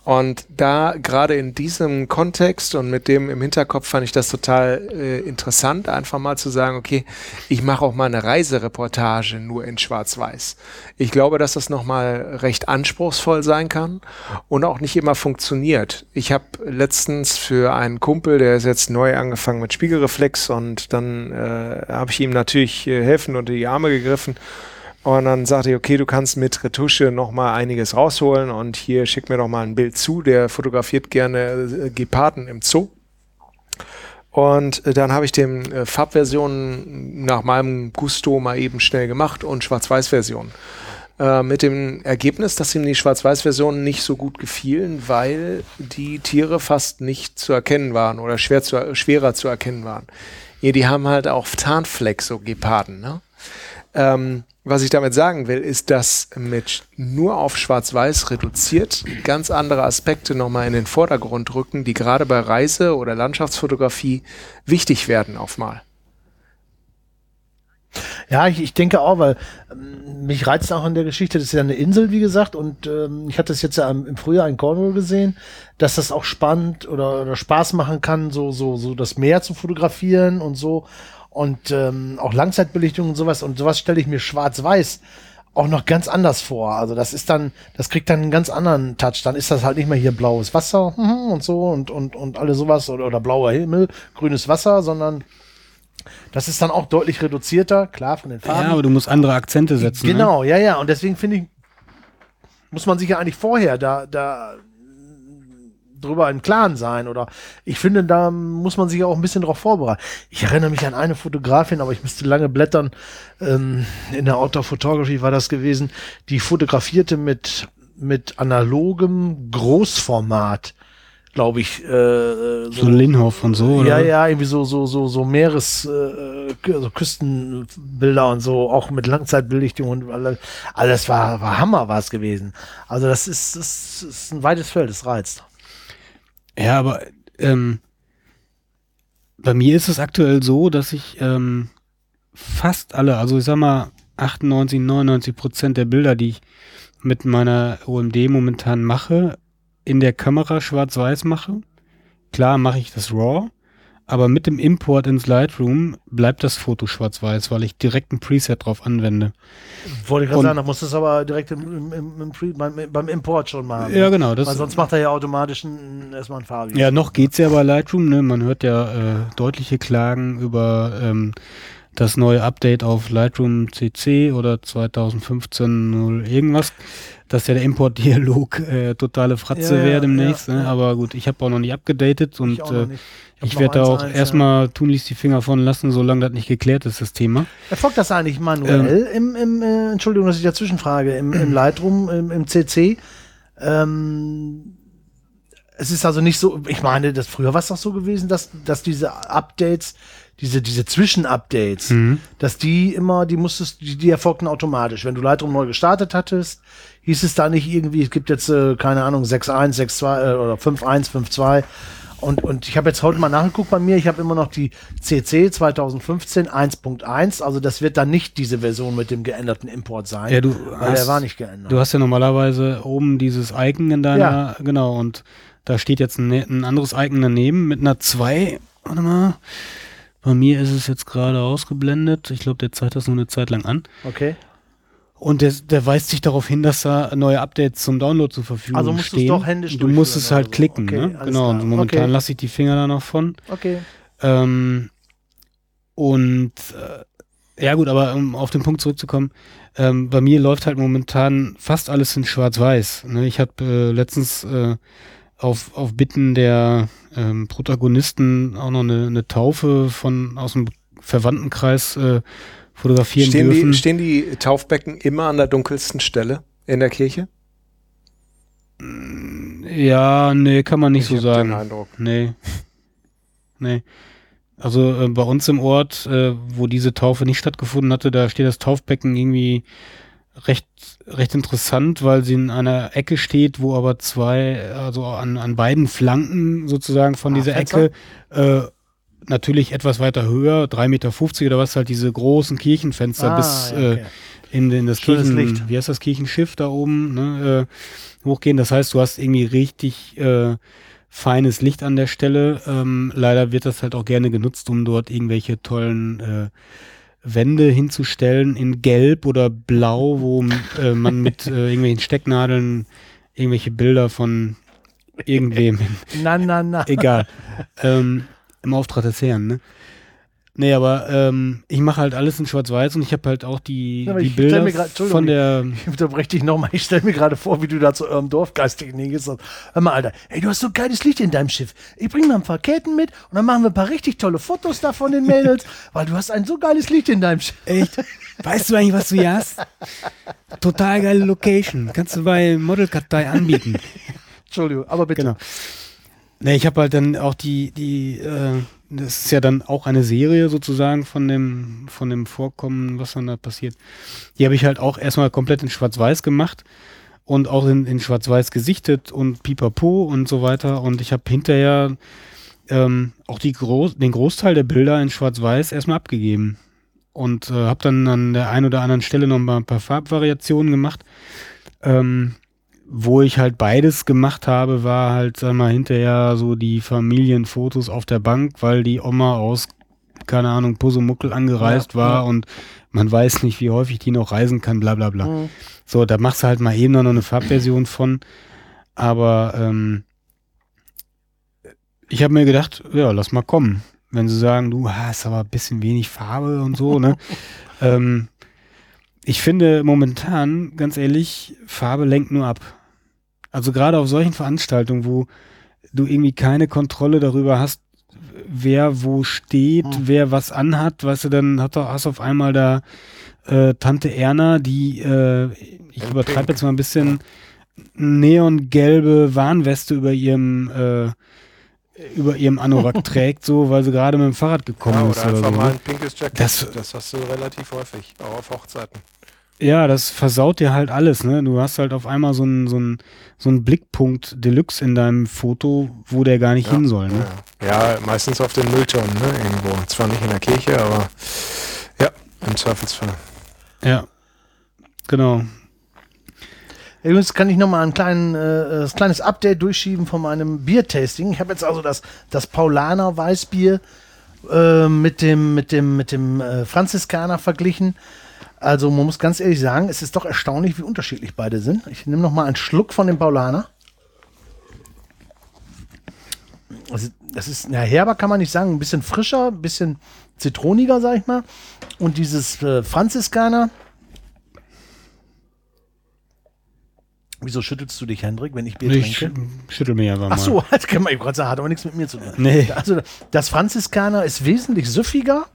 Und da gerade in diesem Kontext und mit dem im Hinterkopf fand ich das total äh, interessant, einfach mal zu sagen, okay, ich mache auch mal eine Reisereportage nur in Schwarz-Weiß. Ich glaube, dass das nochmal recht anspruchsvoll sein kann und auch nicht immer funktioniert. Ich habe letztens für einen Kumpel, der ist jetzt neu angefangen mit Spiegelreflex und dann äh, habe ich ihm natürlich äh, helfen unter die Arme gegriffen und dann sagte ich, okay, du kannst mit Retusche noch mal einiges rausholen und hier schick mir doch mal ein Bild zu. Der fotografiert gerne äh, Geparden im Zoo. Und äh, dann habe ich dem äh, Farbversionen nach meinem Gusto mal eben schnell gemacht und Schwarz-Weiß-Versionen. Äh, mit dem Ergebnis, dass ihm die Schwarz-Weiß-Versionen nicht so gut gefielen, weil die Tiere fast nicht zu erkennen waren oder schwer zu, schwerer zu erkennen waren. Ja, die haben halt auch Tarnfleck, so Geparden, ne? Ähm, was ich damit sagen will, ist, dass mit nur auf Schwarz-Weiß reduziert ganz andere Aspekte nochmal in den Vordergrund rücken, die gerade bei Reise- oder Landschaftsfotografie wichtig werden auf mal. Ja, ich, ich denke auch, weil ähm, mich reizt auch an der Geschichte, das ist ja eine Insel, wie gesagt, und ähm, ich hatte es jetzt ja im, Frühjahr in Cornwall gesehen, dass das auch spannend oder, oder Spaß machen kann, so, so, so das Meer zu fotografieren und so und ähm, auch Langzeitbelichtung und sowas und sowas stelle ich mir schwarz-weiß auch noch ganz anders vor. Also das ist dann, das kriegt dann einen ganz anderen Touch. Dann ist das halt nicht mehr hier blaues Wasser und so und, und, und alle sowas oder, oder blauer Himmel, grünes Wasser, sondern das ist dann auch deutlich reduzierter, klar, von den Farben. ja, aber du musst andere Akzente setzen. Ne? Genau, ja, ja. Und deswegen finde ich, muss man sich ja eigentlich vorher da, da drüber im Klaren sein. Oder ich finde, da muss man sich auch ein bisschen drauf vorbereiten. Ich erinnere mich an eine Fotografin, aber ich müsste lange blättern. Ähm, in der Outdoor Photography war das gewesen. Die fotografierte mit, mit analogem Großformat. Glaube ich, äh, So Linhoff und so, oder? ja, ja, irgendwie so, so, so, so Meeres, äh, Kü- also Küstenbilder und so, auch mit Langzeitbelichtung und alles, alles war, war Hammer war es gewesen. Also das ist, das ist ein weites Feld, das reizt. Ja, aber ähm, bei mir ist es aktuell so, dass ich ähm, fast alle, also ich sag mal 98, 99 Prozent der Bilder, die ich mit meiner OMD momentan mache, in der Kamera schwarz-weiß mache. Klar mache ich das RAW, aber mit dem Import ins Lightroom bleibt das Foto schwarz-weiß, weil ich direkt ein Preset drauf anwende. Wollte ich gerade sagen, da musst du es aber direkt im, im, im, Pre- beim, beim Import schon machen. Ja, genau. Das, Weil sonst macht er ja automatisch ein, erstmal ein Fabi. Ja, noch geht's ja bei Lightroom, ne? Man hört ja äh, deutliche Klagen über ähm, das neue Update auf Lightroom CC oder 2015 0 irgendwas, dass ja der Import-Dialog äh, totale Fratze Ja, wäre demnächst. ja, ne? ja. Aber gut, ich habe auch noch nicht abgedatet und ich äh, nicht. hab ich werde da auch 1.1, ja. erstmal tunlichst die Finger von lassen, solange das nicht geklärt ist, das Thema. Erfolgt das eigentlich manuell Ähm. im, im äh, Entschuldigung, dass ich dazwischen frage, im, im Lightroom, im, im CC? Ähm, es ist also nicht so, ich meine, das früher war es doch so gewesen, dass, dass diese Updates diese, diese Zwischenupdates, Mhm. dass die immer, die musstest, die, die erfolgten automatisch. Wenn du Lightroom neu gestartet hattest, hieß es da nicht irgendwie, es gibt jetzt, äh, keine Ahnung, 6.1, 6.2 äh, oder 5.1, 5.2. Und, und ich habe jetzt heute mal nachgeguckt bei mir, ich habe immer noch die CC 2015 1.1, also das wird dann nicht diese Version mit dem geänderten Import sein. Ja, du weil hast- der war nicht geändert. Du hast ja normalerweise oben dieses Icon in deiner, genau, und da steht jetzt ein, ein anderes Icon daneben mit einer 2. Warte mal. Bei mir ist es jetzt gerade ausgeblendet. Ich glaube, der zeigt das nur eine Zeit lang an. okay. Und der, der weist sich darauf hin, dass da neue Updates zum Download zur Verfügung Also musst du es stehen. doch händisch Du musst es halt so. klicken, Okay, ne? Genau. Und momentan Okay. lasse ich die Finger da noch von. Okay. Ähm, und äh, ja gut, aber um auf den Punkt zurückzukommen, ähm, bei mir läuft halt momentan fast alles in Schwarz-Weiß. Ne? Ich habe äh, letztens äh, auf, auf Bitten der ähm, Protagonisten auch noch eine, eine Taufe von aus dem Verwandtenkreis äh, fotografieren Stehen dürfen. die, stehen die Taufbecken immer an der dunkelsten Stelle in der Kirche? ja, nee, kann man nicht Ich so sagen. Den Eindruck. Nee. Nee. Also äh, bei uns im Ort, äh, wo diese Taufe nicht stattgefunden hatte, da steht das Taufbecken irgendwie recht, recht interessant, weil sie in einer Ecke steht, wo aber zwei, also an, an beiden Flanken sozusagen von Ah, dieser Fenster? Ecke, äh, natürlich etwas weiter höher, 3,50 Meter oder was, halt diese großen Kirchenfenster bis Ah, ja, äh, okay. in, in das Schönes Kirchen, Licht. wie heißt das Kirchenschiff da oben, ne, äh, hochgehen. Das heißt, du hast irgendwie richtig äh, feines Licht an der Stelle. Ähm, leider wird das halt auch gerne genutzt, um dort irgendwelche tollen äh, Wände hinzustellen in Gelb oder Blau, wo äh, man mit äh, irgendwelchen Stecknadeln irgendwelche Bilder von irgendwem Na, na, na. egal. ähm, Im Auftrag des Herrn, ne? Nee, aber ähm, ich mache halt alles in Schwarz-Weiß und ich habe halt auch die, Ja, die Bilder mir grad- von der. Ich unterbreche dich nochmal. Ich stelle mir gerade vor, wie du da zu eurem Dorfgeistigen hingehst. und, Hör mal, Alter, ey, du hast so geiles Licht in deinem Schiff. Ich bring mal ein paar Ketten mit und dann machen wir ein paar richtig tolle Fotos da von den Mädels, weil du hast ein so geiles Licht in deinem Schiff. Echt? Weißt du eigentlich, was du hier hast? Total geile Location. Kannst du bei Modelkartei anbieten. Entschuldigung, aber bitte. Genau. Ne, ich habe halt dann auch die, die, äh, das ist ja dann auch eine Serie sozusagen von dem, von dem Vorkommen, was dann da passiert. Die habe ich halt auch erstmal komplett in Schwarz-Weiß gemacht und auch in, in Schwarz-Weiß gesichtet und pipapo und so weiter. Und ich habe hinterher ähm, auch die Groß den Großteil der Bilder in Schwarz-Weiß erstmal abgegeben. Und äh, habe dann an der einen oder anderen Stelle noch mal ein paar Farbvariationen gemacht. Ähm, wo ich halt beides gemacht habe, war halt, sag mal, hinterher so die Familienfotos auf der Bank, weil die Oma aus, keine Ahnung, Pusemuckel angereist Ja, war ja. und man weiß nicht, wie häufig die noch reisen kann, bla bla bla. Mhm. So, da machst du halt mal eben noch eine Farbversion von. Aber ähm, ich habe mir gedacht, ja, lass mal kommen. Wenn sie sagen, du hast aber ein bisschen wenig Farbe und so, ne? ähm, ich finde momentan, ganz ehrlich, Farbe lenkt nur ab. Also gerade auf solchen Veranstaltungen, wo du irgendwie keine Kontrolle darüber hast, wer wo steht, Hm. wer was anhat, weißt du, dann hat, hast du auf einmal da äh, Tante Erna, die, äh, ich In übertreibe jetzt mal ein bisschen, neongelbe Warnweste über ihrem äh, über ihrem Anorak trägt, so, weil sie gerade mit dem Fahrrad gekommen Ja, ist oder oder einfach so. mal ne? ein pinkes Jacket. Das- Das, hast du relativ häufig, auch auf Hochzeiten. Ja, das versaut dir halt alles, ne? Du hast halt auf einmal so einen so einen- so einen Blickpunkt Deluxe in deinem Foto, wo der gar nicht hin soll, ne? Ja. ja, meistens auf den Mülltonnen, ne, irgendwo. Zwar nicht in der Kirche, aber ja, im Zweifelsfall. Ja. Genau. Übrigens kann ich nochmal ein kleinen, äh, das kleines Update durchschieben von meinem Biertasting. Ich habe jetzt also das, das Paulaner Weißbier äh, mit dem, mit dem, mit dem äh, Franziskaner verglichen. Also man muss ganz ehrlich sagen, es ist doch erstaunlich, wie unterschiedlich beide sind. Ich nehme nochmal einen Schluck von dem Paulaner. Also, das ist, na, herber kann man nicht sagen, ein bisschen frischer, ein bisschen zitroniger, sag ich mal. Und dieses äh, Franziskaner. Wieso schüttelst du dich, Hendrik, wenn ich Bier Ich trinke? sch- schüttel mir einfach mal. Ach so, das kann man eben gerade sagen, hat aber nichts mit mir zu tun. Nee. Also das Franziskaner ist wesentlich süffiger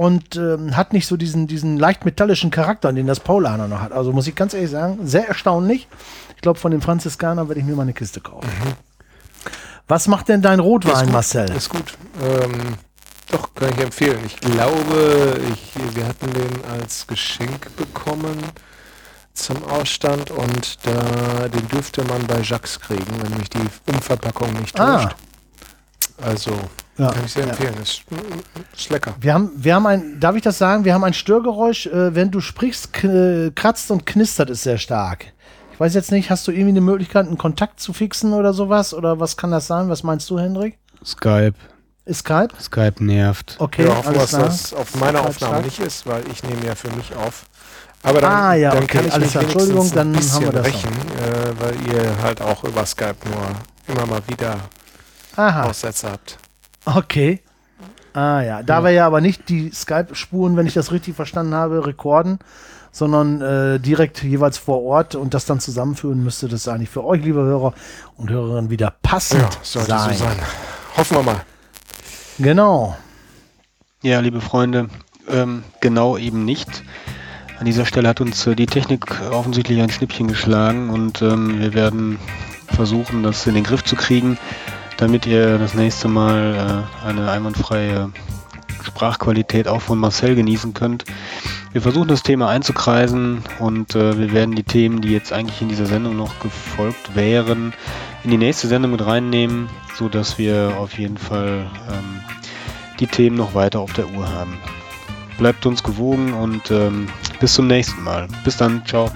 und ähm, hat nicht so diesen, diesen leicht metallischen Charakter, den das Paulaner noch hat. Also muss ich ganz ehrlich sagen, sehr erstaunlich. Ich glaube, von dem Franziskaner werde ich mir mal eine Kiste kaufen. Was macht denn dein Rotwein, gut, Marcel? Ist gut. Ähm, Doch, kann ich empfehlen. Ich glaube, ich, wir hatten den als Geschenk bekommen zum Ausstand und da, den dürfte man bei Jacques kriegen, wenn mich die Umverpackung nicht Ah. täuscht. Also, Ja. kann ich sehr Ja. empfehlen. Ist, ist lecker. Wir haben, wir haben ein, darf ich das sagen? Wir haben ein Störgeräusch, äh, wenn du sprichst, k- kratzt und knistert es sehr stark. Ich weiß jetzt nicht, hast du irgendwie eine Möglichkeit, einen Kontakt zu fixen oder sowas? Oder was kann das sein? Was meinst du, Hendrik? Skype. Ist Skype? Skype nervt. Okay, Wir hoffen, dass das auf meiner Skype Aufnahme stark. nicht ist, weil ich nehme ja für mich auf. Aber dann, Ah, ja, dann okay, kann ich alles mich Entschuldigung, dann haben wir das rächen, äh, weil ihr halt auch über Skype nur immer mal wieder Aha, Aussätze habt. Okay. Ah ja, da wir ja aber nicht die Skype-Spuren, wenn ich das richtig verstanden habe, rekorden, sondern äh, direkt jeweils vor Ort und das dann zusammenführen, müsste das eigentlich für euch, liebe Hörer und Hörerinnen, wieder passend Ja, sollte sein. so sein. Hoffen wir mal. Genau. Ja, liebe Freunde, ähm, genau eben nicht. An dieser Stelle hat uns äh, die Technik offensichtlich ein Schnippchen geschlagen und ähm, wir werden versuchen, das in den Griff zu kriegen, damit ihr das nächste Mal äh, eine einwandfreie Sprachqualität auch von Marcel genießen könnt. Wir versuchen das Thema einzukreisen und äh, wir werden die Themen, die jetzt eigentlich in dieser Sendung noch gefolgt wären, in die nächste Sendung mit reinnehmen, so dass wir auf jeden Fall ähm, die Themen noch weiter auf der Uhr haben. Bleibt uns gewogen und ähm, bis zum nächsten Mal. Bis dann, ciao.